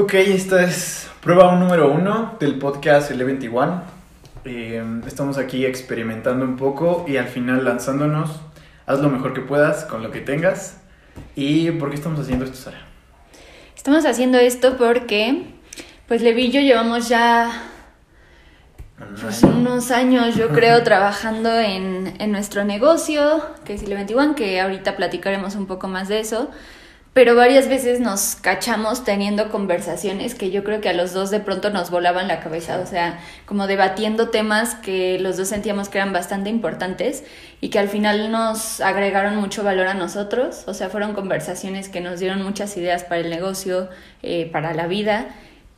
Ok, esta es prueba número uno del podcast L21. Eh, estamos aquí experimentando un poco y al final lanzándonos. Haz lo mejor que puedas con lo que tengas. ¿Y por qué estamos haciendo esto, Sara? Estamos haciendo esto porque, pues Levi y yo llevamos ya pues, unos años, yo creo, trabajando en, en nuestro negocio, que es L21, que ahorita platicaremos un poco más de eso pero varias veces nos cachamos teniendo conversaciones que yo creo que a los dos de pronto nos volaban la cabeza, o sea, como debatiendo temas que los dos sentíamos que eran bastante importantes y que al final nos agregaron mucho valor a nosotros, o sea, fueron conversaciones que nos dieron muchas ideas para el negocio, eh, para la vida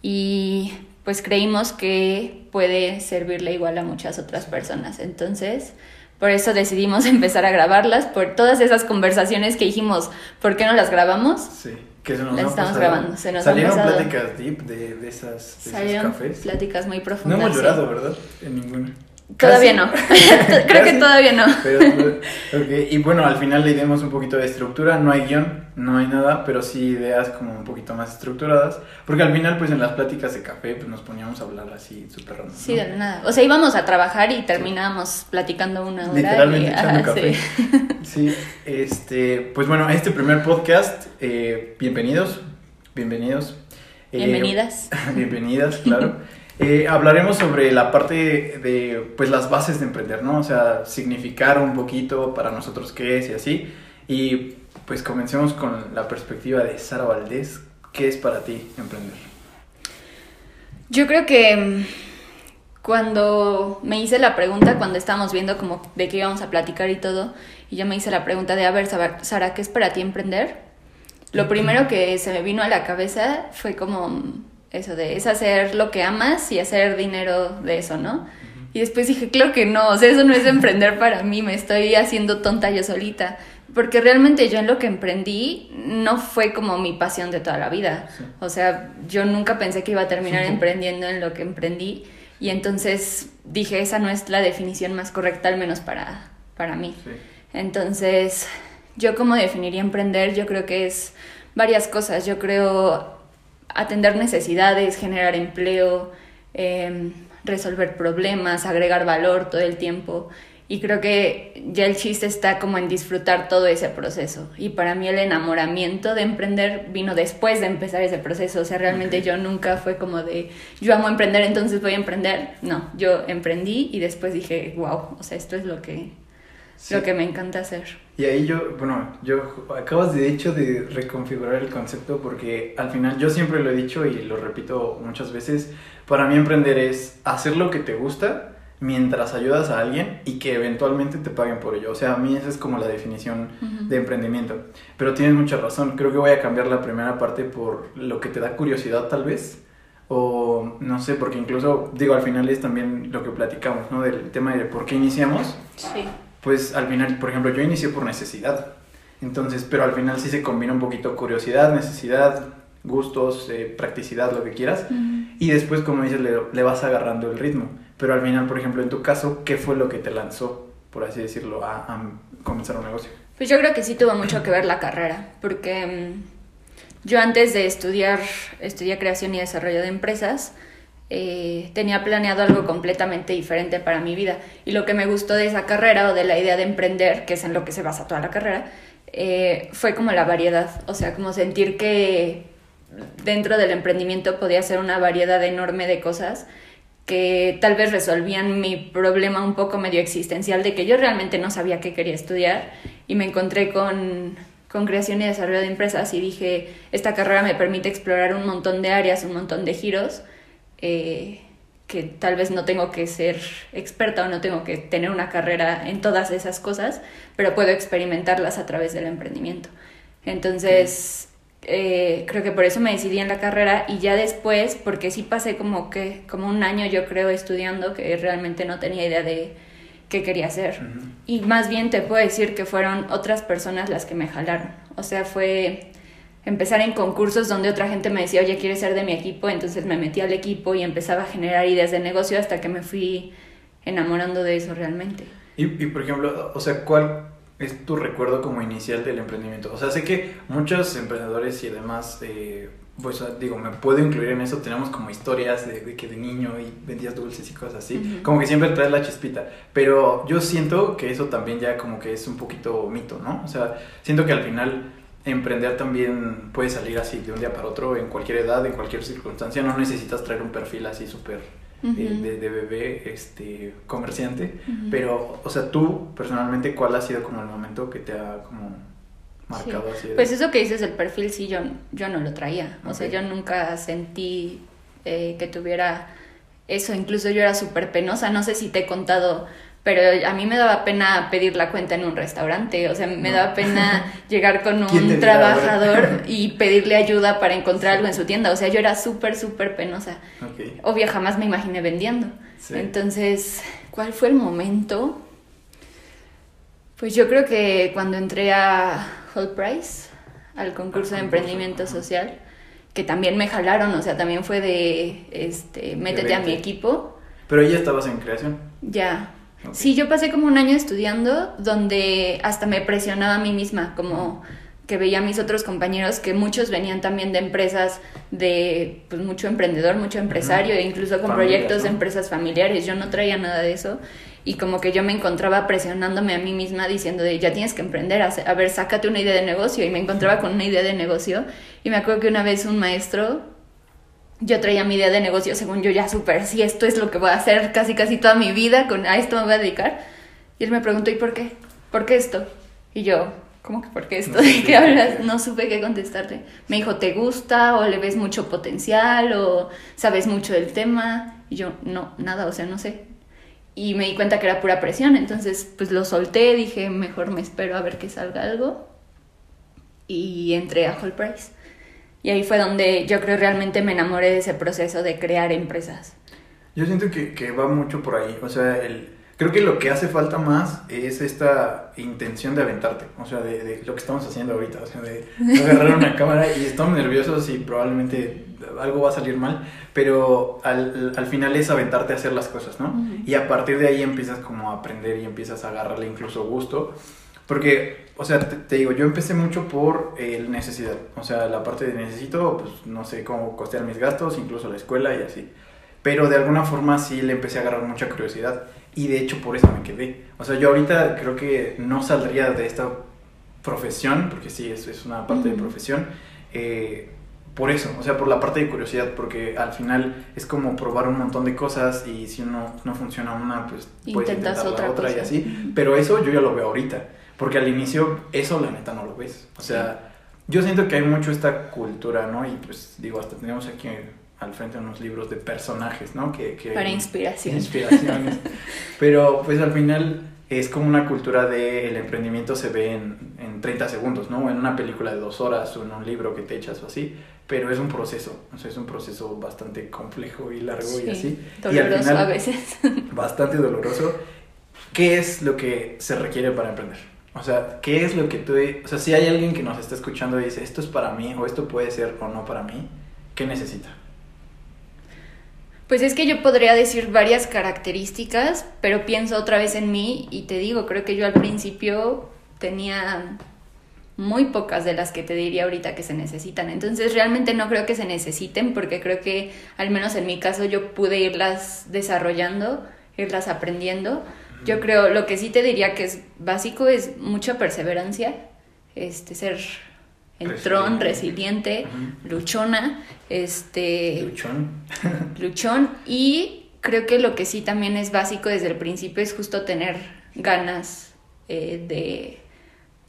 y pues creímos que puede servirle igual a muchas otras personas. Entonces, por eso decidimos empezar a grabarlas, por todas esas conversaciones que dijimos, ¿por qué no las grabamos? Sí, que se nos las estamos grabando. Se nos Salieron pláticas deep de, de, esas, de Salieron esos cafés. pláticas muy profundas. No hemos llorado, ¿verdad? En ninguna. Todavía no. Creo que todavía no. Pero, okay. Y bueno, al final le dimos un poquito de estructura. No hay guion, no hay nada, pero sí ideas como un poquito más estructuradas. Porque al final, pues en las pláticas de café, pues nos poníamos a hablar así súper random. Sí, de nada. O sea, íbamos a trabajar y terminábamos sí. platicando una hora. Literalmente y, echando café. Sí. sí, este, pues bueno, este primer podcast, eh, bienvenidos, bienvenidos. Eh, Bienvenidas. bienvenidas, claro. Eh, hablaremos sobre la parte de, pues, las bases de emprender, ¿no? O sea, significar un poquito para nosotros qué es y así. Y pues comencemos con la perspectiva de Sara Valdés. ¿Qué es para ti emprender? Yo creo que cuando me hice la pregunta, cuando estábamos viendo como de qué íbamos a platicar y todo, y yo me hice la pregunta de, a ver, Sara, ¿qué es para ti emprender? Lo primero que se me vino a la cabeza fue como eso de es hacer lo que amas y hacer dinero de eso, ¿no? Y después dije, claro que no, o sea, eso no es emprender para mí, me estoy haciendo tonta yo solita, porque realmente yo en lo que emprendí no fue como mi pasión de toda la vida, sí. o sea, yo nunca pensé que iba a terminar sí. emprendiendo en lo que emprendí y entonces dije, esa no es la definición más correcta, al menos para, para mí. Sí. Entonces, yo como definiría emprender, yo creo que es varias cosas, yo creo atender necesidades, generar empleo, eh, resolver problemas, agregar valor todo el tiempo. Y creo que ya el chiste está como en disfrutar todo ese proceso. Y para mí el enamoramiento de emprender vino después de empezar ese proceso. O sea, realmente okay. yo nunca fue como de, yo amo emprender, entonces voy a emprender. No, yo emprendí y después dije, wow, o sea, esto es lo que, sí. lo que me encanta hacer. Y ahí yo, bueno, yo acabas de hecho de reconfigurar el concepto porque al final yo siempre lo he dicho y lo repito muchas veces, para mí emprender es hacer lo que te gusta mientras ayudas a alguien y que eventualmente te paguen por ello. O sea, a mí esa es como la definición uh -huh. de emprendimiento. Pero tienes mucha razón, creo que voy a cambiar la primera parte por lo que te da curiosidad tal vez. O no sé, porque incluso, digo, al final es también lo que platicamos, ¿no? Del tema de por qué iniciamos. Sí pues al final, por ejemplo, yo inicié por necesidad. Entonces, pero al final sí se combina un poquito curiosidad, necesidad, gustos, eh, practicidad, lo que quieras. Uh -huh. Y después, como dices, le, le, vas agarrando el ritmo. Pero al final, por ejemplo, en tu caso, ¿qué fue lo que te lanzó, por así decirlo, a, a comenzar un negocio? Pues yo creo que sí tuvo mucho que ver la carrera, porque um, yo antes de estudiar, estudié creación y desarrollo de empresas, eh, tenía planeado algo completamente diferente para mi vida. Y lo que me gustó de esa carrera o de la idea de emprender, que es en lo que se basa toda la carrera, eh, fue como la variedad. O sea, como sentir que dentro del emprendimiento podía ser una variedad enorme de cosas que tal vez resolvían mi problema un poco medio existencial de que yo realmente no sabía qué quería estudiar y me encontré con, con creación y desarrollo de empresas y dije, esta carrera me permite explorar un montón de áreas, un montón de giros eh, que tal vez no tengo que ser experta o no tengo que tener una carrera en todas esas cosas, pero puedo experimentarlas a través del emprendimiento. Entonces, eh, creo que por eso me decidí en la carrera y ya después, porque sí pasé como que como un año yo creo estudiando que realmente no tenía idea de qué quería hacer. Uh -huh. Y más bien te puedo decir que fueron otras personas las que me jalaron. O sea, fue empezar en concursos donde otra gente me decía, oye, ¿quieres ser de mi equipo? Entonces me metí al equipo y empezaba a generar ideas de negocio hasta que me fui enamorando de eso realmente. Y, y por ejemplo, o sea, ¿cuál es tu recuerdo como inicial del emprendimiento? O sea, sé que muchos emprendedores y demás, eh, pues digo, me puedo incluir en eso, tenemos como historias de, que de niño y vendías dulces y cosas así, como que siempre traes la chispita, pero yo siento que eso también ya como que es un poquito mito, ¿no? O sea, siento que al final emprender también puede salir así de un día para otro, en cualquier edad, en cualquier circunstancia, no necesitas traer un perfil así súper eh, de, bebé este, comerciante, pero, o sea, tú personalmente, ¿cuál ha sido como el momento que te ha como marcado así? Pues eso que dices, el perfil sí, yo, yo no lo traía, o sea, yo nunca sentí eh, que tuviera eso, incluso yo era súper penosa, no sé si te he contado pero a mí me daba pena pedir la cuenta en un restaurante, o sea, me daba pena llegar con un trabajador y pedirle ayuda para encontrar algo en su tienda, o sea, yo era súper, súper penosa. Obvio, jamás me imaginé vendiendo. Entonces, ¿cuál fue el momento? Pues yo creo que cuando entré a Whole Price, al concurso de emprendimiento social, que también me jalaron, o sea, también fue de, este, métete a mi equipo. Pero ya estabas en creación. Ya, Sí, yo pasé como un año estudiando donde hasta me presionaba a mí misma, como que veía a mis otros compañeros que muchos venían también de empresas de pues mucho emprendedor, mucho empresario, e incluso con proyectos de empresas familiares. Yo no traía nada de eso y como que yo me encontraba presionándome a mí misma diciendo de ya tienes que emprender, a ver, sácate una idea de negocio y me encontraba con una idea de negocio. Y me acuerdo que una vez un maestro yo traía mi idea de negocio, según yo ya súper, si esto es lo que voy a hacer casi casi toda mi vida, con, a esto me voy a dedicar. Y él me preguntó, ¿y por qué? ¿Por qué esto? Y yo, ¿cómo que por qué esto? ¿De qué hablas? No supe qué contestarte. Me dijo, ¿te gusta? ¿O le ves mucho potencial? ¿O sabes mucho del tema? Y yo, no, nada, o sea, no sé. Y me di cuenta que era pura presión, entonces pues lo solté, dije, mejor me espero a ver que salga algo. Y entré a Whole Price. Y ahí fue donde yo creo realmente me enamoré de ese proceso de crear empresas. Yo siento que, que va mucho por ahí. O sea, el, creo que lo que hace falta más es esta intención de aventarte. O sea, de, de lo que estamos haciendo ahorita. O sea, de, agarrar una cámara y estamos nerviosos y probablemente algo va a salir mal. Pero al, al final es aventarte a hacer las cosas, ¿no? Y a partir de ahí empiezas como a aprender y empiezas a agarrarle incluso gusto. Porque, o sea, te, digo, yo empecé mucho por el necesidad. O sea, la parte de necesito, pues no sé cómo costear mis gastos, incluso la escuela y así. Pero de alguna forma sí le empecé a agarrar mucha curiosidad. Y de hecho por eso me quedé. O sea, yo ahorita creo que no saldría de esta profesión, porque sí, es, es una parte de profesión. Eh, por eso, o sea, por la parte de curiosidad, porque al final es como probar un montón de cosas y si uno no funciona una, pues puedes intentar otra la otra y así. Pero eso yo ya lo veo ahorita. Porque al inicio eso la neta no lo ves. O sea, yo siento que hay mucho esta cultura, ¿no? Y pues digo, hasta tenemos aquí al frente unos libros de personajes, ¿no? Que, que Para inspiración. Inspiraciones. Pero pues al final es como una cultura de el emprendimiento se ve en, en 30 segundos, ¿no? En una película de dos horas o en un libro que te echas o así. Pero es un proceso, o sea, es un proceso bastante complejo y largo y así. Doloroso y al final, a veces. Bastante doloroso. ¿Qué es lo que se requiere para emprender? O sea, ¿qué es lo que tú... O sea, si hay alguien que nos está escuchando y dice, esto es para mí o esto puede ser o no para mí, ¿qué necesita? Pues es que yo podría decir varias características, pero pienso otra vez en mí y te digo, creo que yo al principio tenía muy pocas de las que te diría ahorita que se necesitan. Entonces realmente no creo que se necesiten porque creo que al menos en mi caso yo pude irlas desarrollando, irlas aprendiendo yo creo, lo que sí te diría que es básico es mucha perseverancia, este, ser entrón, resiliente, luchona, este... Luchón. luchón. Y creo que lo que sí también es básico desde el principio es justo tener ganas eh, de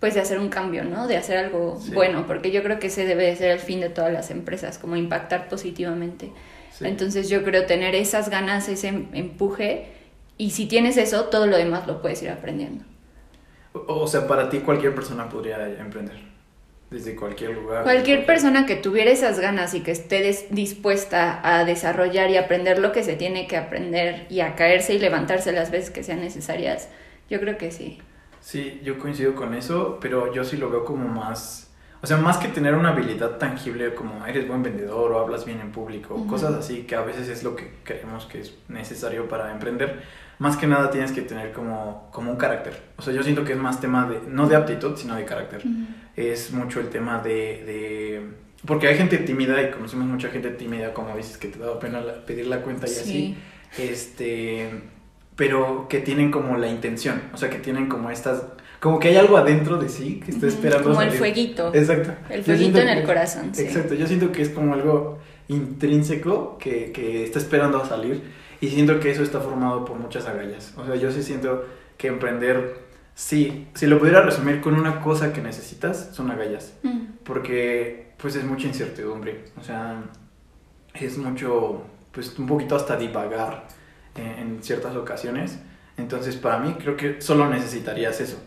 pues de hacer un cambio, ¿no? De hacer algo bueno, porque yo creo que ese debe de ser el fin de todas las empresas, como impactar positivamente. Entonces yo creo tener esas ganas, ese empuje, y si tienes eso, todo lo demás lo puedes ir aprendiendo. O sea, para ti cualquier persona podría emprender, desde cualquier lugar. Cualquier persona que tuviera esas ganas y que esté dispuesta a desarrollar y aprender lo que se tiene que aprender y a caerse y levantarse las veces que sean necesarias, yo creo que sí. Sí, yo coincido con eso, pero yo sí lo veo como más... O sea, más que tener una habilidad tangible como eres buen vendedor o hablas bien en público, cosas así que a veces es lo que creemos que es necesario para emprender más que nada tienes que tener como, como un carácter. O sea, yo siento que es más tema de, no de aptitud, sino de carácter. Es mucho el tema de, de porque hay gente tímida y conocemos mucha gente tímida, como dices, que te da pena pedir la cuenta y así. Este, pero que tienen como la intención, o sea, que tienen como estas, como que hay algo adentro de sí que está esperando. Como el fueguito. Exacto. El fueguito en el corazón. Sí. Exacto, yo siento que es como algo intrínseco que, que está esperando a salir y siento que eso está formado por muchas agallas. O sea, yo sí siento que emprender, sí, si lo pudiera resumir con una cosa que necesitas, son agallas. Mm. Porque pues es mucha incertidumbre. O sea, es mucho, pues un poquito hasta divagar en, ciertas ocasiones. Entonces, para mí, creo que solo necesitarías eso,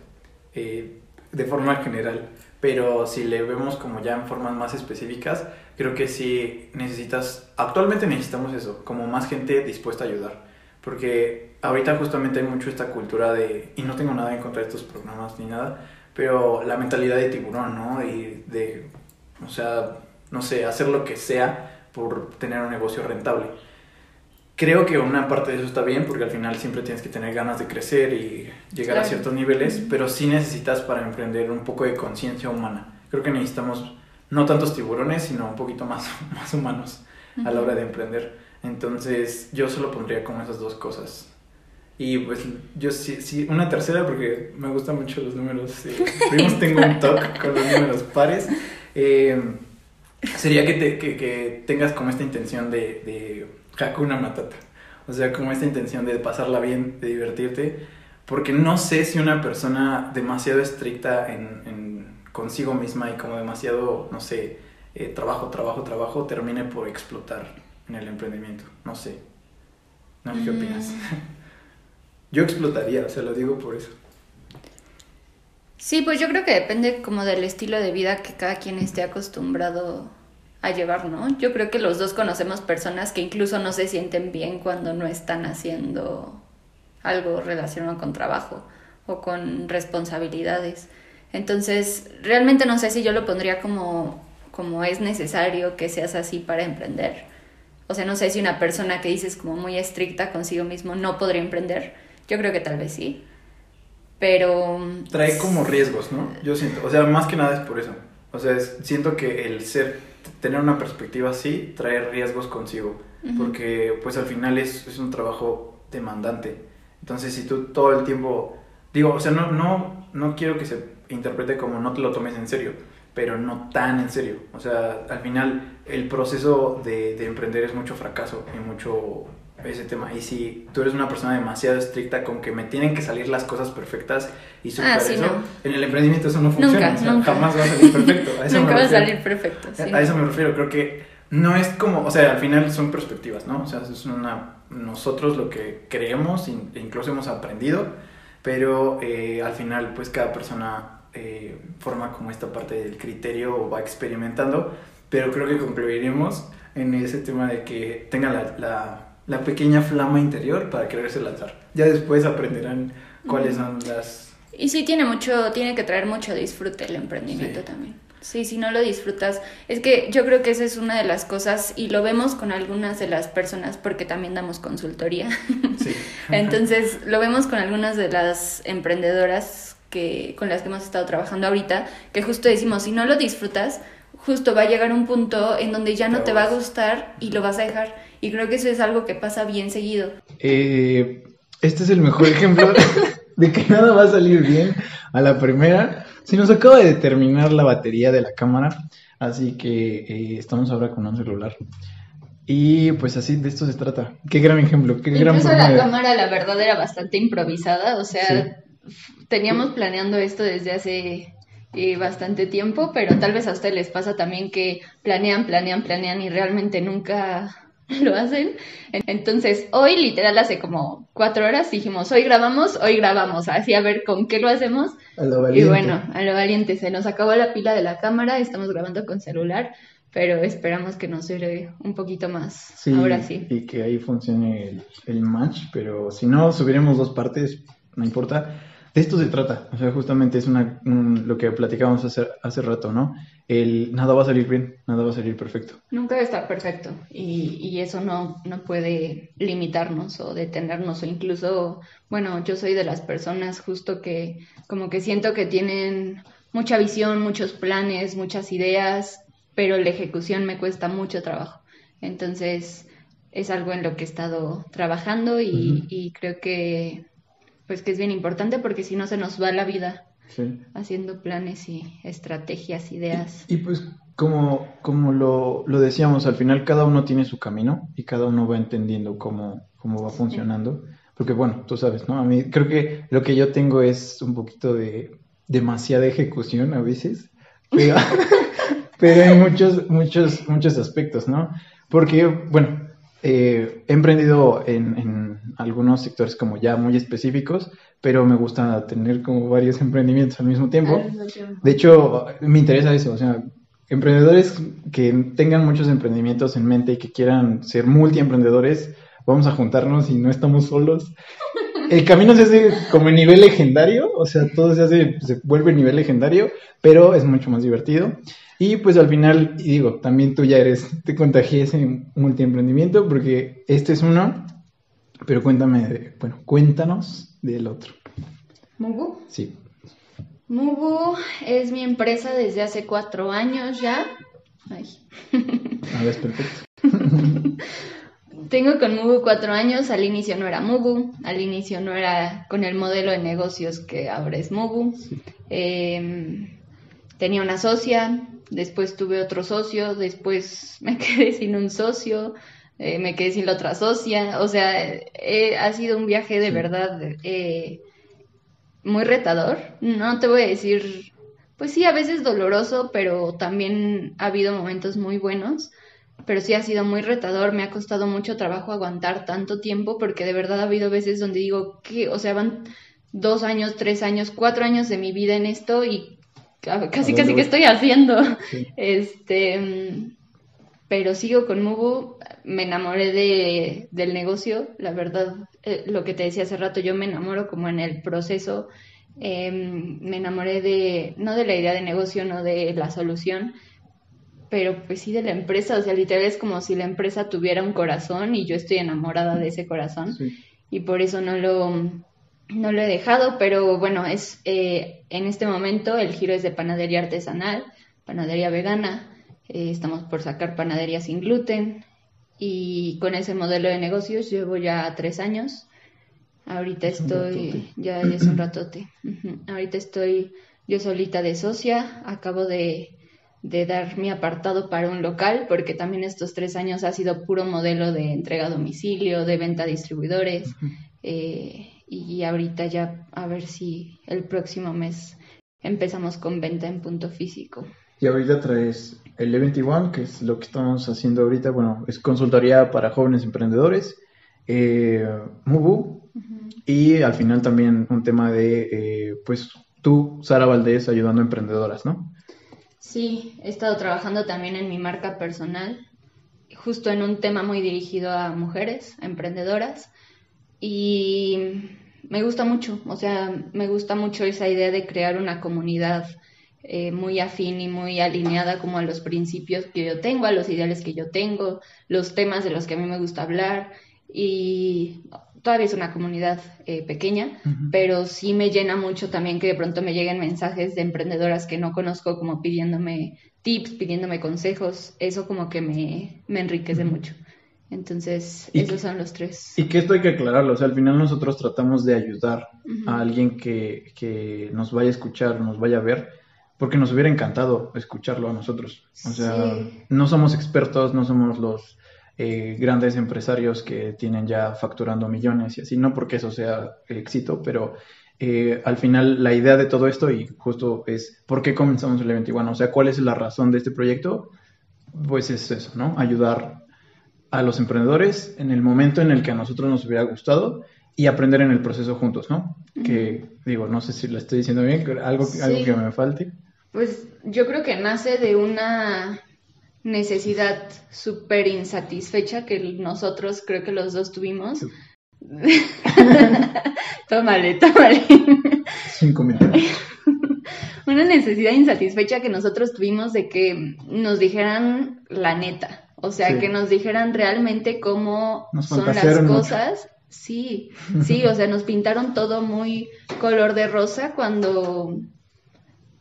eh, de forma general. Pero si le vemos como ya en formas más específicas, creo que sí necesitas, actualmente necesitamos eso, como más gente dispuesta a ayudar. Porque ahorita justamente hay mucho esta cultura de, y no tengo nada en contra de estos programas ni nada, pero la mentalidad de tiburón, ¿no? Y de, o sea, no sé, hacer lo que sea por tener un negocio rentable creo que una parte de eso está bien porque al final siempre tienes que tener ganas de crecer y llegar a ciertos niveles, pero sí necesitas para emprender un poco de conciencia humana. Creo que necesitamos no tantos tiburones, sino un poquito más, más humanos a la hora de emprender. Entonces yo solo pondría como esas dos cosas. Y pues yo sí, sí una tercera porque me gustan mucho los números. Eh, tengo un talk con los números pares. Eh, sería que, te, que, que, tengas como esta intención de, de Hakuna Matata. O sea, como esta intención de pasarla bien, de divertirte. Porque no sé si una persona demasiado estricta en, consigo misma y como demasiado, no sé, eh, trabajo, trabajo, trabajo, termine por explotar en el emprendimiento. No sé. No sé qué mm. opinas. yo explotaría, o sea, lo digo por eso. Sí, pues yo creo que depende como del estilo de vida que cada quien esté acostumbrado a llevar, ¿no? Yo creo que los dos conocemos personas que incluso no se sienten bien cuando no están haciendo algo relacionado con trabajo o con responsabilidades. Entonces, realmente no sé si yo lo pondría como, como es necesario que seas así para emprender. O sea, no sé si una persona que dices como muy estricta consigo mismo no podría emprender. Yo creo que tal vez sí. Pero... Trae como riesgos, ¿no? Yo siento. O sea, más que nada es por eso. O sea, siento que el ser tener una perspectiva así trae riesgos consigo, porque pues al final es, es, un trabajo demandante. Entonces si tú todo el tiempo, digo, o sea, no, no, no quiero que se interprete como no te lo tomes en serio, pero no tan en serio. O sea, al final el proceso de, de emprender es mucho fracaso y mucho ese tema. Y si tú eres una persona demasiado estricta con que me tienen que salir las cosas perfectas y superar ah, eso, en el emprendimiento eso no funciona. Jamás va a salir perfecto. nunca va a salir perfecto. A eso me refiero. Creo que no es como, o sea, al final son perspectivas, ¿no? O sea, es una, nosotros lo que creemos e incluso hemos aprendido, pero eh, al final pues cada persona eh, forma como esta parte del criterio o va experimentando, pero creo que concluiremos en ese tema de que tenga la la pequeña flama interior para quererse lanzar. Ya después aprenderán cuáles son las... Y sí, tiene mucho, tiene que traer mucho disfrute el emprendimiento también. Sí, si no lo disfrutas, es que yo creo que esa es una de las cosas y lo vemos con algunas de las personas porque también damos consultoría. Sí. Entonces, lo vemos con algunas de las emprendedoras que con las que hemos estado trabajando ahorita, que justo decimos, si no lo disfrutas, justo va a llegar un punto en donde ya no te va a gustar y lo vas a dejar. Y creo que eso es algo que pasa bien seguido. Eh, este es el mejor ejemplo de que nada va a salir bien a la primera. Si nos acaba de terminar la batería de la cámara, así que eh, estamos ahora con un celular. Y pues así de esto se trata. Qué gran ejemplo, qué gran Incluso la cámara la verdad era bastante improvisada, o sea, teníamos planeando esto desde hace eh, bastante tiempo, pero tal vez a ustedes les pasa también que planean, planean, planean y realmente nunca lo hacen. Entonces, hoy literal hace como cuatro horas dijimos, hoy grabamos, hoy grabamos, así a ver con qué lo hacemos. y bueno, a lo valiente, se nos acabó la pila de la cámara, estamos grabando con celular, pero esperamos que nos dure un poquito más. Ahora sí. Y que ahí funcione el, el match, pero si no, subiremos dos partes, no importa de esto se trata. O sea, justamente es una, lo que platicábamos hace, hace rato, ¿no? El nada va a salir bien, nada va a salir perfecto. Nunca a estar perfecto y, y eso no, no puede limitarnos o detenernos o incluso, bueno, yo soy de las personas justo que como que siento que tienen mucha visión, muchos planes, muchas ideas pero la ejecución me cuesta mucho trabajo. Entonces, es algo en lo que he estado trabajando y, creo que pues que es bien importante porque si no se nos va la vida haciendo planes y estrategias, ideas. Y, pues como, como lo, lo, decíamos, al final cada uno tiene su camino y cada uno va entendiendo cómo, cómo va funcionando. Porque bueno, tú sabes, ¿no? A mí creo que lo que yo tengo es un poquito de demasiada ejecución a veces, pero, pero en muchos, muchos, muchos aspectos, ¿no? Porque, bueno, eh, he emprendido en, en, algunos sectores como ya muy específicos, pero me gusta tener como varios emprendimientos al mismo tiempo. De hecho, me interesa eso, o sea, emprendedores que tengan muchos emprendimientos en mente y que quieran ser multiemprendedores, vamos a juntarnos y no estamos solos. El camino se hace como en nivel legendario, o sea, todo se hace, se vuelve nivel legendario, pero es mucho más divertido. Y pues al final, y digo, también tú ya eres, te contagies en multiemprendimiento, porque este es uno, pero cuéntame, bueno, cuéntanos del otro. ¿Mubu? Sí. Mubu es mi empresa desde hace cuatro años ya. Ay. A ver, perfecto. Tengo con Mubu cuatro años, al inicio no era Mubu, al inicio no era con el modelo de negocios que ahora es Mubu. Em, tenía una socia, después tuve otro socio, después me quedé sin un socio, eh, me quedé sin la otra socia, o sea, ha sido un viaje de verdad eh, muy retador. No te voy a decir, pues sí, a veces doloroso, pero también ha habido momentos muy buenos. Pero sí ha sido muy retador, me ha costado mucho trabajo aguantar tanto tiempo porque de verdad ha habido veces donde digo que, o sea, van dos años, tres años, cuatro años de mi vida en esto y casi casi que estoy haciendo. Este, pero sigo con Mubu, me enamoré de, del negocio, la verdad, eh, lo que te decía hace rato, yo me enamoro como en el proceso, em, me enamoré de, no de la idea de negocio, no de la solución, pero pues sí de la empresa, o sea, literal es como si la empresa tuviera un corazón y yo estoy enamorada de ese corazón. Y por eso no lo, no lo he dejado, pero bueno, es eh, en este momento el giro es de panadería artesanal, panadería vegana, eh, estamos por sacar panadería sin gluten y con ese modelo de negocios llevo ya tres años. Ahorita estoy, ya, es un ratote. Ahorita estoy yo solita de socia, acabo de de dar mi apartado para un local, porque también estos tres años ha sido puro modelo de entrega a domicilio, de venta a distribuidores, eh, y ahorita ya a ver si el próximo mes empezamos con venta en punto físico. Y ahorita traes el E21, que es lo que estamos haciendo ahorita, bueno, es consultoría para jóvenes emprendedores, eh, Mubu, y al final también un tema de, eh, pues, tú, Sara Valdés, ayudando a emprendedoras, ¿no? Sí, he estado trabajando también en mi marca personal, justo en un tema muy dirigido a mujeres, a emprendedoras, y me gusta mucho, o sea, me gusta mucho esa idea de crear una comunidad eh, muy afín y muy alineada como a los principios que yo tengo, a los ideales que yo tengo, los temas de los que a mí me gusta hablar, y todavía es una comunidad eh, pequeña, pero sí me llena mucho también que de pronto me lleguen mensajes de emprendedoras que no conozco como pidiéndome tips, pidiéndome consejos, eso como que me, enriquece mucho. Entonces, esos son los tres. Y que esto hay que aclararlo, o sea, al final nosotros tratamos de ayudar a alguien que, que, nos vaya a escuchar, nos vaya a ver, porque nos hubiera encantado escucharlo a nosotros. O sea, no somos expertos, no somos los eh, grandes empresarios que tienen ya facturando millones y así, no porque eso sea éxito, pero eh, al final la idea de todo esto y justo es por qué comenzamos el evento igual, o sea, cuál es la razón de este proyecto, pues es eso, ¿no? Ayudar a los emprendedores en el momento en el que a nosotros nos hubiera gustado y aprender en el proceso juntos, ¿no? Que digo, no sé si lo estoy diciendo bien, algo, algo que me falte. Pues yo creo que nace de una necesidad súper insatisfecha que nosotros creo que los dos tuvimos. tómale, tómale. Cinco minutos. Una necesidad insatisfecha que nosotros tuvimos de que nos dijeran la neta. O sea, que nos dijeran realmente cómo son las cosas. Sí, sí, o sea, nos pintaron todo muy color de rosa cuando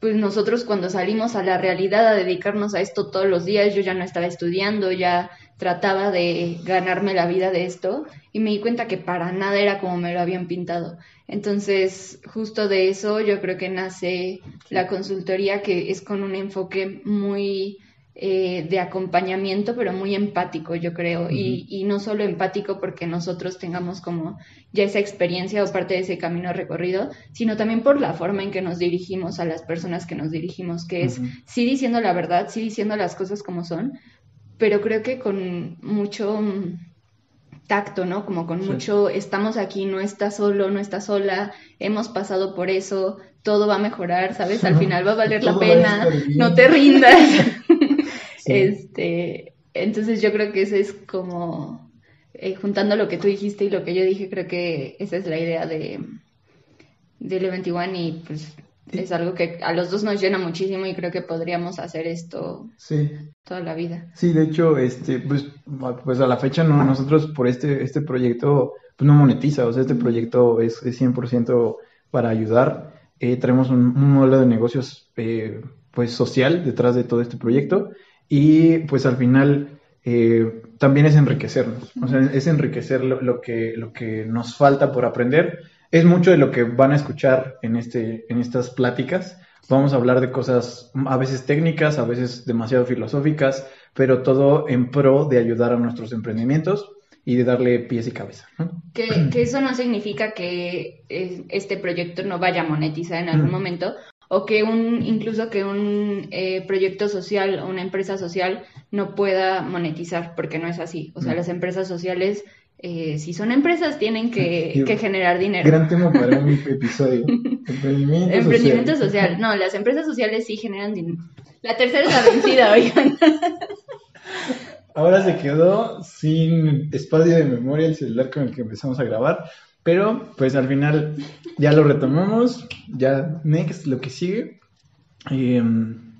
pues nosotros cuando salimos a la realidad a dedicarnos a esto todos los días, yo ya no estaba estudiando, ya trataba de ganarme la vida de esto y me di cuenta que para nada era como me lo habían pintado. Entonces, justo de eso yo creo que nace la consultoría que es con un enfoque muy eh, de acompañamiento, pero muy empático, yo creo. y, y, no solo empático porque nosotros tengamos como ya esa experiencia o parte de ese camino recorrido, sino también por la forma en que nos dirigimos a las personas que nos dirigimos, que es sí diciendo la verdad, sí diciendo las cosas como son, pero creo que con mucho tacto, ¿no? Como con mucho, estamos aquí, no estás solo, no estás sola, hemos pasado por eso, todo va a mejorar, ¿sabes? Al final va a valer la pena, no te rindas. Este, entonces yo creo que ese es como, eh, juntando lo que tú dijiste y lo que yo dije, creo que esa es la idea de del 21 y pues es algo que a los dos nos llena muchísimo y creo que podríamos hacer esto toda la vida. Sí, de hecho, este, pues, pues a la fecha no, nosotros por este, este proyecto pues no monetiza, o sea, este proyecto es, es 100% para ayudar. Eh, tenemos un, un, modelo de negocios eh, pues social detrás de todo este proyecto y pues al final eh, también es enriquecernos, o sea, es enriquecer lo, que, lo que nos falta por aprender. Es mucho de lo que van a escuchar en, este, en estas pláticas. Vamos a hablar de cosas a veces técnicas, a veces demasiado filosóficas, pero todo en pro de ayudar a nuestros emprendimientos y de darle pies y cabeza. Que, que, eso no significa que este proyecto no vaya a monetizar en algún momento, o que un, incluso que un eh, proyecto social o una empresa social no pueda monetizar, porque no es así. O sea, las empresas sociales, eh, si son empresas, tienen que, generar dinero. Gran tema para un episodio. Emprendimiento, Emprendimiento social. No, las empresas sociales sí generan dinero. La tercera es la vencida, oigan. Ahora se quedó sin espacio de memoria el celular con el que empezamos a grabar. Pero pues al final ya lo retomamos, ya next, lo que sigue. Em,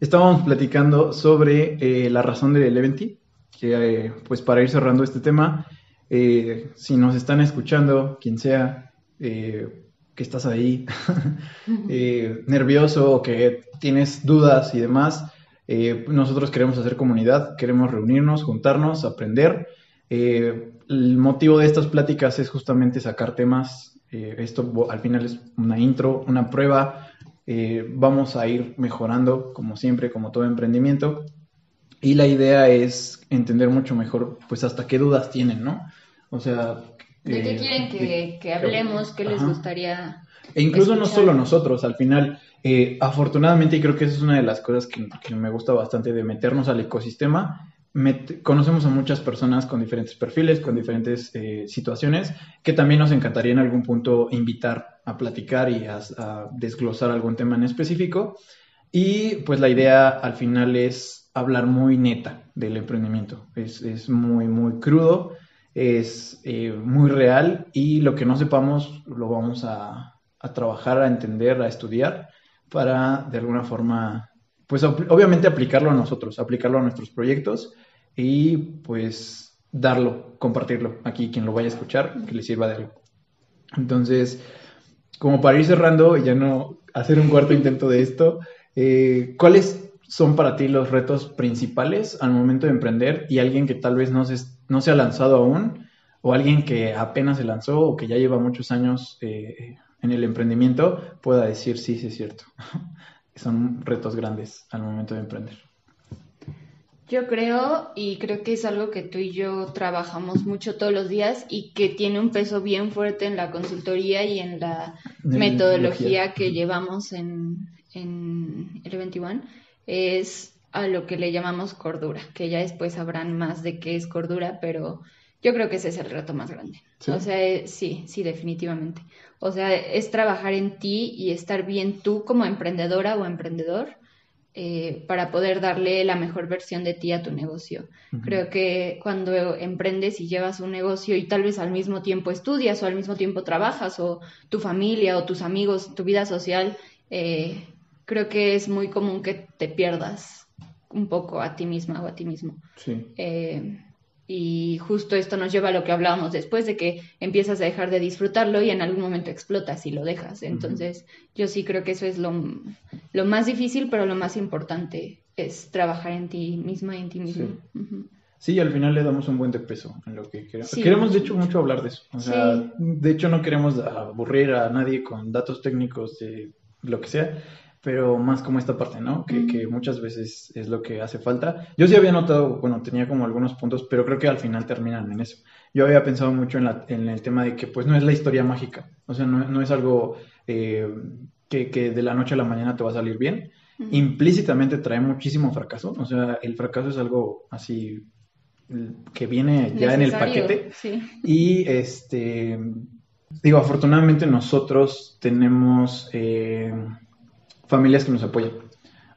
estábamos platicando sobre eh, la razón del Eventi, que eh, pues para ir cerrando este tema, eh, si nos están escuchando, quien sea, que estás ahí nervioso o que tienes dudas y demás, nosotros queremos hacer comunidad, queremos reunirnos, juntarnos, aprender. El motivo de estas pláticas es justamente sacar temas. Eh, esto al final es una intro, una prueba. Eh, vamos a ir mejorando, como siempre, como todo emprendimiento. Y la idea es entender mucho mejor, pues, hasta qué dudas tienen, ¿no? O sea... ¿De qué eh, quieren que, hablemos? ¿Qué les gustaría? E incluso no solo nosotros, al final, afortunadamente, y creo que esa es una de las cosas que, que me gusta bastante de meternos al ecosistema, conocemos a muchas personas con diferentes perfiles, con diferentes eh, situaciones, que también nos encantaría en algún punto invitar a platicar y a, desglosar algún tema en específico. Y pues la idea al final es hablar muy neta del emprendimiento. Es, muy, muy crudo, es eh, muy real y lo que no sepamos lo vamos a, a trabajar, a entender, a estudiar para de alguna forma pues obviamente aplicarlo a nosotros, aplicarlo a nuestros proyectos y pues darlo, compartirlo aquí, quien lo vaya a escuchar, que le sirva de algo. Entonces, como para ir cerrando y ya no hacer un cuarto intento de esto, eh, ¿cuáles son para ti los retos principales al momento de emprender y alguien que tal vez no se, no se ha lanzado aún o alguien que apenas se lanzó o que ya lleva muchos años eh, en el emprendimiento pueda decir sí, sí es cierto. son retos grandes al momento de emprender. Yo creo, y creo que es algo que tú y yo trabajamos mucho todos los días y que tiene un peso bien fuerte en la consultoría y en la metodología que llevamos en, en el 21, es a lo que le llamamos cordura, que ya después sabrán más de qué es cordura, pero yo creo que ese es el reto más grande. O sea, eh, sí, sí, definitivamente. O sea, es trabajar en ti y estar bien tú como emprendedora o emprendedor eh, para poder darle la mejor versión de ti a tu negocio. Creo que cuando emprendes y llevas un negocio y tal vez al mismo tiempo estudias o al mismo tiempo trabajas o tu familia o tus amigos, tu vida social, eh, creo que es muy común que te pierdas un poco a ti misma o a ti mismo. Sí. Eh, y justo esto nos lleva a lo que hablábamos después, de que empiezas a dejar de disfrutarlo y en algún momento explotas y lo dejas. Entonces, yo sí creo que eso es lo, lo, más difícil, pero lo más importante es trabajar en ti misma y en ti mismo. Sí. al final le damos un buen de peso en lo que queremos. queremos, de hecho, mucho hablar de eso. O sea, de hecho, no queremos aburrir a nadie con datos técnicos de lo que sea, pero más como esta parte, ¿no? Que, que, muchas veces es lo que hace falta. Yo sí había notado, bueno, tenía como algunos puntos, pero creo que al final terminan en eso. Yo había pensado mucho en, la, en el tema de que pues no es la historia mágica, o sea, no, no es algo eh, que, que, de la noche a la mañana te va a salir bien. Implícitamente trae muchísimo fracaso, o sea, el fracaso es algo así que viene ya en el paquete. Sí. Y este, digo, afortunadamente nosotros tenemos... Eh, familias que nos apoyan.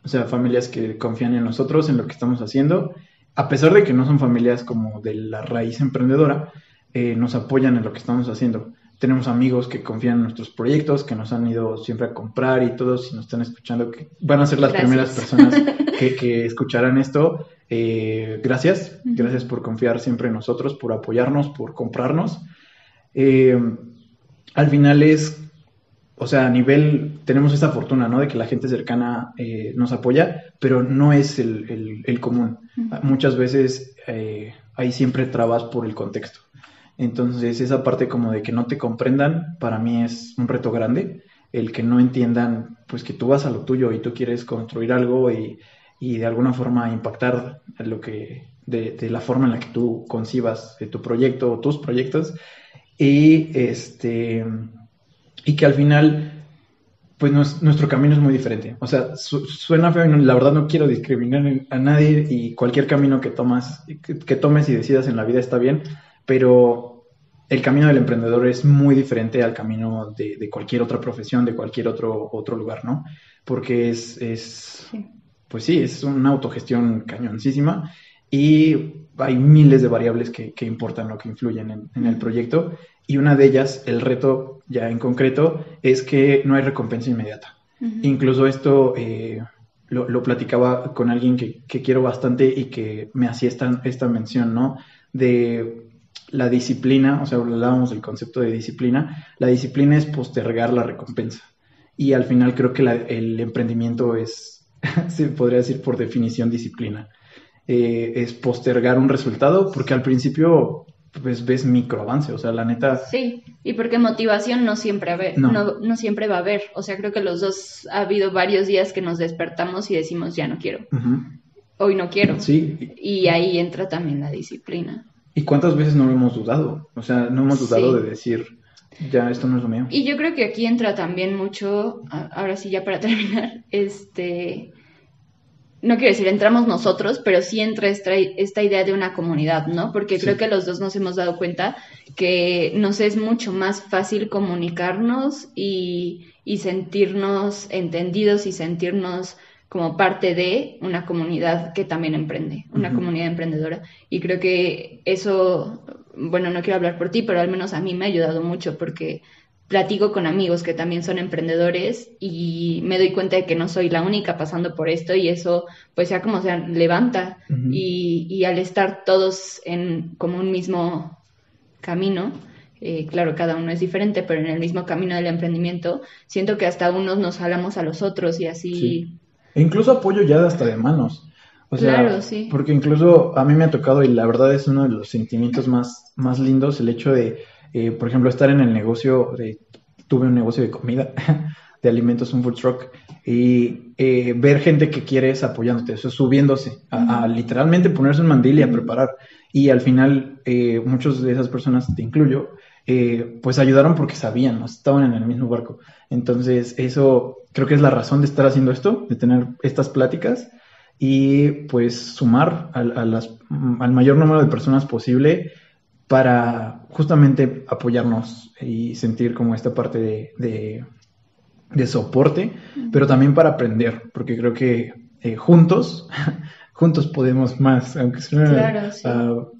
O sea, familias que confían en nosotros, en lo que estamos haciendo. A pesar de que no son familias como de la raíz emprendedora, eh, nos apoyan en lo que estamos haciendo. Tenemos amigos que confían en nuestros proyectos, que nos han ido siempre a comprar y todos, si nos están escuchando, que van a ser las primeras personas que, escucharán esto. Eh, gracias, gracias por confiar siempre en nosotros, por apoyarnos, por comprarnos. Eh, al final es o sea, a nivel, tenemos esta fortuna, ¿no? De que la gente cercana eh, nos apoya, pero no es el, común. Muchas veces eh, hay siempre trabas por el contexto. Entonces, esa parte como de que no te comprendan, para mí es un reto grande. El que no entiendan, pues que tú vas a lo tuyo y tú quieres construir algo y, de alguna forma impactar lo que, de, de, la forma en la que tú concibas tu proyecto o tus proyectos. Y este y que al final, pues nuestro camino es muy diferente. O sea, suena feo y la verdad no quiero discriminar a nadie y cualquier camino que, tomas, que, tomes y decidas en la vida está bien, pero el camino del emprendedor es muy diferente al camino de, cualquier otra profesión, de cualquier otro, otro lugar, ¿no? Porque es, es pues sí, es una autogestión cañoncísima y hay miles de variables que, que importan o que influyen en, el proyecto y una de ellas, el reto ya en concreto, es que no hay recompensa inmediata. Incluso esto eh, lo, platicaba con alguien que, quiero bastante y que me hacía esta, esta mención, ¿no? De la disciplina, o sea, hablábamos del concepto de disciplina, la disciplina es postergar la recompensa. Y al final creo que el emprendimiento es, se podría decir por definición, disciplina. Eh, es postergar un resultado, porque al principio pues ves microavance, o sea, la neta. Sí, y porque motivación no siempre, a no. No, siempre va a haber. O sea, creo que los dos ha habido varios días que nos despertamos y decimos, ya no quiero. Hoy no quiero. Sí. Y ahí entra también la disciplina. ¿Y cuántas veces no lo hemos dudado? O sea, no hemos dudado de decir, ya esto no es lo mío. Y yo creo que aquí entra también mucho, ahora sí ya para terminar, este no quiero decir entramos nosotros, pero sí entra esta, esta idea de una comunidad, ¿no? Porque creo que los dos nos hemos dado cuenta que nos es mucho más fácil comunicarnos y, y sentirnos entendidos y sentirnos como parte de una comunidad que también emprende, una comunidad emprendedora. Y creo que eso, bueno, no quiero hablar por ti, pero al menos a mí me ha ayudado mucho porque platico con amigos que también son emprendedores y me doy cuenta de que no soy la única pasando por esto y eso pues ya como sea levanta y, y, al estar todos en como un mismo camino, eh, claro, cada uno es diferente, pero en el mismo camino del emprendimiento, siento que hasta unos nos jalamos a los otros y así... E incluso apoyo ya hasta de manos. O sea, claro, sí. porque incluso a mí me ha tocado y la verdad es uno de los sentimientos más, más lindos el hecho de eh, por ejemplo, estar en el negocio, de, tuve un negocio de comida, de alimentos, un food truck, y eh, ver gente que quiere es apoyándote, eso subiéndose, a, literalmente ponerse un mandil y a preparar. Y al final, eh, muchas de esas personas, te incluyo, pues ayudaron porque sabían, estaban en el mismo barco. Entonces, eso creo que es la razón de estar haciendo esto, de tener estas pláticas y pues sumar a, las, al mayor número de personas posible para justamente apoyarnos y sentir como esta parte de, de, soporte, pero también para aprender, porque creo que eh, juntos, juntos podemos más, aunque sea una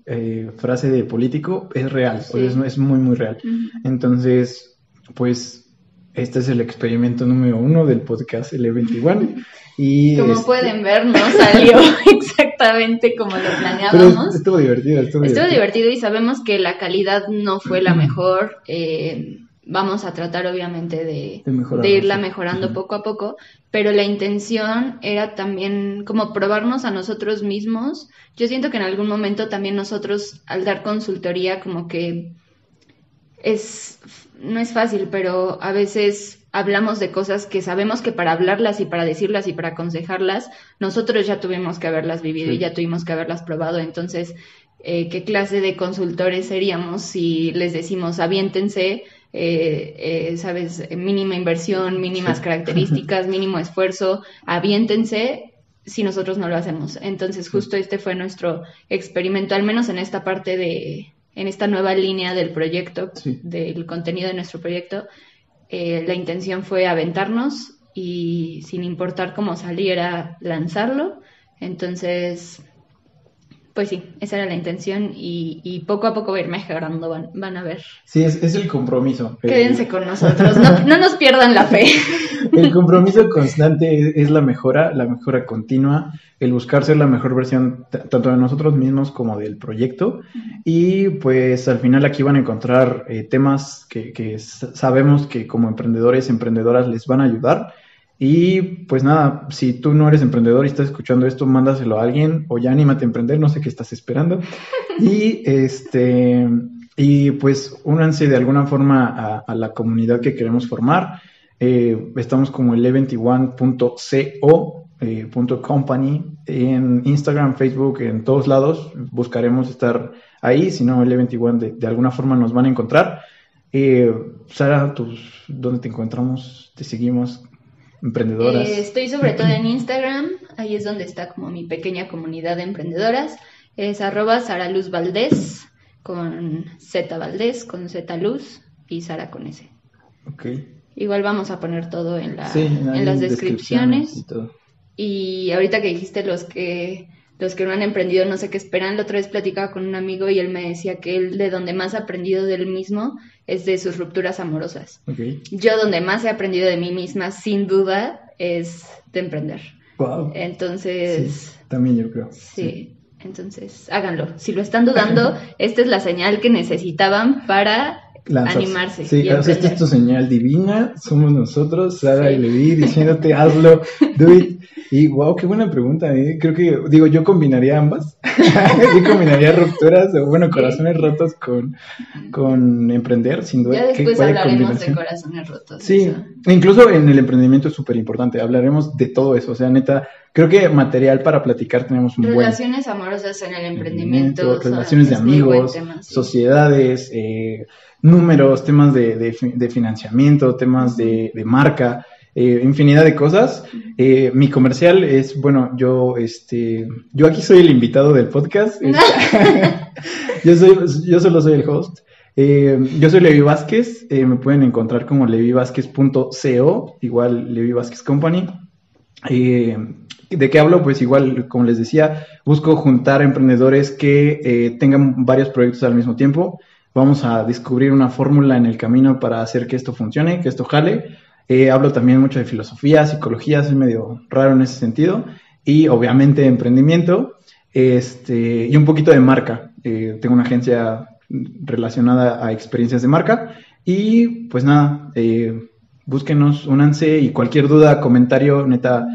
eh, frase de político, es real, es, muy, muy real. Entonces, pues este es el experimento número uno del podcast L21. Y Como este pueden ver, no salió exactamente como lo planeábamos. estuvo divertido, estuvo, estuvo divertido. y sabemos que la calidad no fue la mejor. Eh, vamos a tratar obviamente de, irla mejorando poco a poco, pero la intención era también como probarnos a nosotros mismos. Yo siento que en algún momento también nosotros al dar consultoría como que es no es fácil, pero a veces hablamos de cosas que sabemos que para hablarlas y para decirlas y para aconsejarlas, nosotros ya tuvimos que haberlas vivido y ya tuvimos que haberlas probado. Entonces, eh, ¿qué clase de consultores seríamos si les decimos aviéntense? Eh, eh, sabes, mínima inversión, mínimas características, mínimo esfuerzo, aviéntense si nosotros no lo hacemos. Entonces, justo este fue nuestro experimento, al menos en esta parte de, en esta nueva línea del proyecto, del contenido de nuestro proyecto. Eh, la intención fue aventarnos y sin importar cómo saliera, lanzarlo. Entonces, pues sí, esa era la intención y, poco a poco va a ir mejorando, van, a ver. Sí, es, el compromiso. Quédense con nosotros, no, nos pierdan la fe. El compromiso constante es, la mejora, la mejora continua, el buscar ser la mejor versión tanto de nosotros mismos como del proyecto. Y pues al final aquí van a encontrar eh, temas que, que sabemos que como emprendedores, emprendedoras les van a ayudar y pues nada, si tú no eres emprendedor y estás escuchando esto, mándaselo a alguien o ya anímate a emprender, no sé qué estás esperando. Y este y pues únanse de alguna forma a, la comunidad que queremos formar. Eh, estamos como el e21.co eh, company en Instagram, Facebook, en todos lados. Buscaremos estar ahí, si no, el E21 de, de alguna forma nos van a encontrar. Eh, Sara, ¿dónde te encontramos? ¿Te seguimos? Emprendedoras? Eh, estoy sobre todo en Instagram, ahí es donde está como mi pequeña comunidad de emprendedoras. Es arroba Sara Luz Valdés, con Z Valdés, con Z Luz y Sara con S. Ok. Igual vamos a poner todo en, la, en las descripciones. Y, y ahorita que dijiste los que los que no han emprendido no sé qué esperan. La otra vez platicaba con un amigo y él me decía que él de donde más ha aprendido de él mismo es de sus rupturas amorosas. Yo donde más he aprendido de mí misma, sin duda, es de emprender. Wow. Entonces... también yo creo. Sí. Entonces, háganlo. Si lo están dudando, esta es la señal que necesitaban para animarse. Sí, esta es tu señal divina, somos nosotros, Sara y Levi, diciéndote hazlo, do it. Y wow, qué buena pregunta. ¿eh? Creo que, digo, yo combinaría ambas. yo combinaría rupturas, o bueno, corazones rotos con, con emprender, sin duda. Ya después hablaremos de corazones rotos. Sí, incluso en el emprendimiento es súper importante. Hablaremos de todo eso. O sea, neta, creo que material para platicar tenemos un Relaciones amorosas en el emprendimiento. relaciones de amigos, sociedades, eh, números, temas de, de, financiamiento, temas de, de marca. Eh, infinidad de cosas. Eh, mi comercial es, bueno, yo, este, yo aquí soy el invitado del podcast. yo, soy, yo solo soy el host. Eh, yo soy Levi Vázquez, me pueden encontrar como levivázquez.co, igual Levi Vázquez Company. ¿De qué hablo? Pues igual, como les decía, busco juntar emprendedores que tengan varios proyectos al mismo tiempo. Vamos a descubrir una fórmula en el camino para hacer que esto funcione, que esto jale. Eh, hablo también mucho de filosofía, psicología, soy medio raro en ese sentido. Y obviamente emprendimiento este, y un poquito de marca. Eh, tengo una agencia relacionada a experiencias de marca. Y pues nada, eh, búsquenos, únanse y cualquier duda, comentario, neta,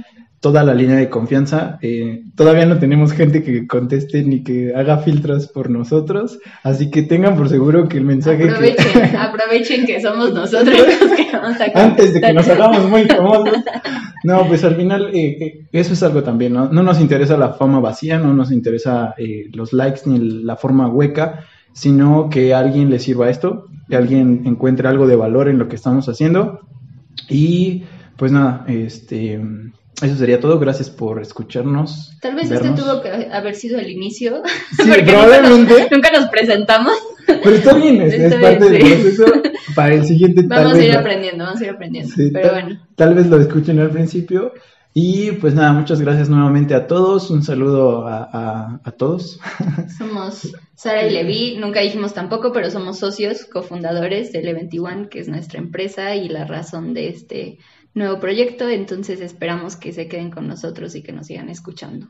toda la línea de confianza. Eh, todavía no tenemos gente que conteste ni que haga filtros por nosotros, así que tengan por seguro que el mensaje aprovechen, aprovechen que somos nosotros los que vamos a Antes de que nos hagamos muy famosos. No, pues al final eh, eh, eso es algo también, ¿no? No nos interesa la fama vacía, no nos interesa los likes ni la forma hueca, sino que a alguien le sirva esto, que alguien encuentre algo de valor en lo que estamos haciendo. Y pues nada, este eso sería todo. Gracias por escucharnos. Tal vez este tuvo que haber sido el inicio. Sí, probablemente. Nunca, nos presentamos. Pero está bien, es, parte del proceso. Para el siguiente, vamos a ir aprendiendo, vamos a ir aprendiendo. Pero bueno. Tal vez lo escuchen al principio. Y pues nada, muchas gracias nuevamente a todos. Un saludo a, a todos. Somos Sara y Levi. Nunca dijimos tampoco, pero somos socios, cofundadores del E21, que es nuestra empresa y la razón de este nuevo proyecto, entonces esperamos que se queden con nosotros y que nos sigan escuchando.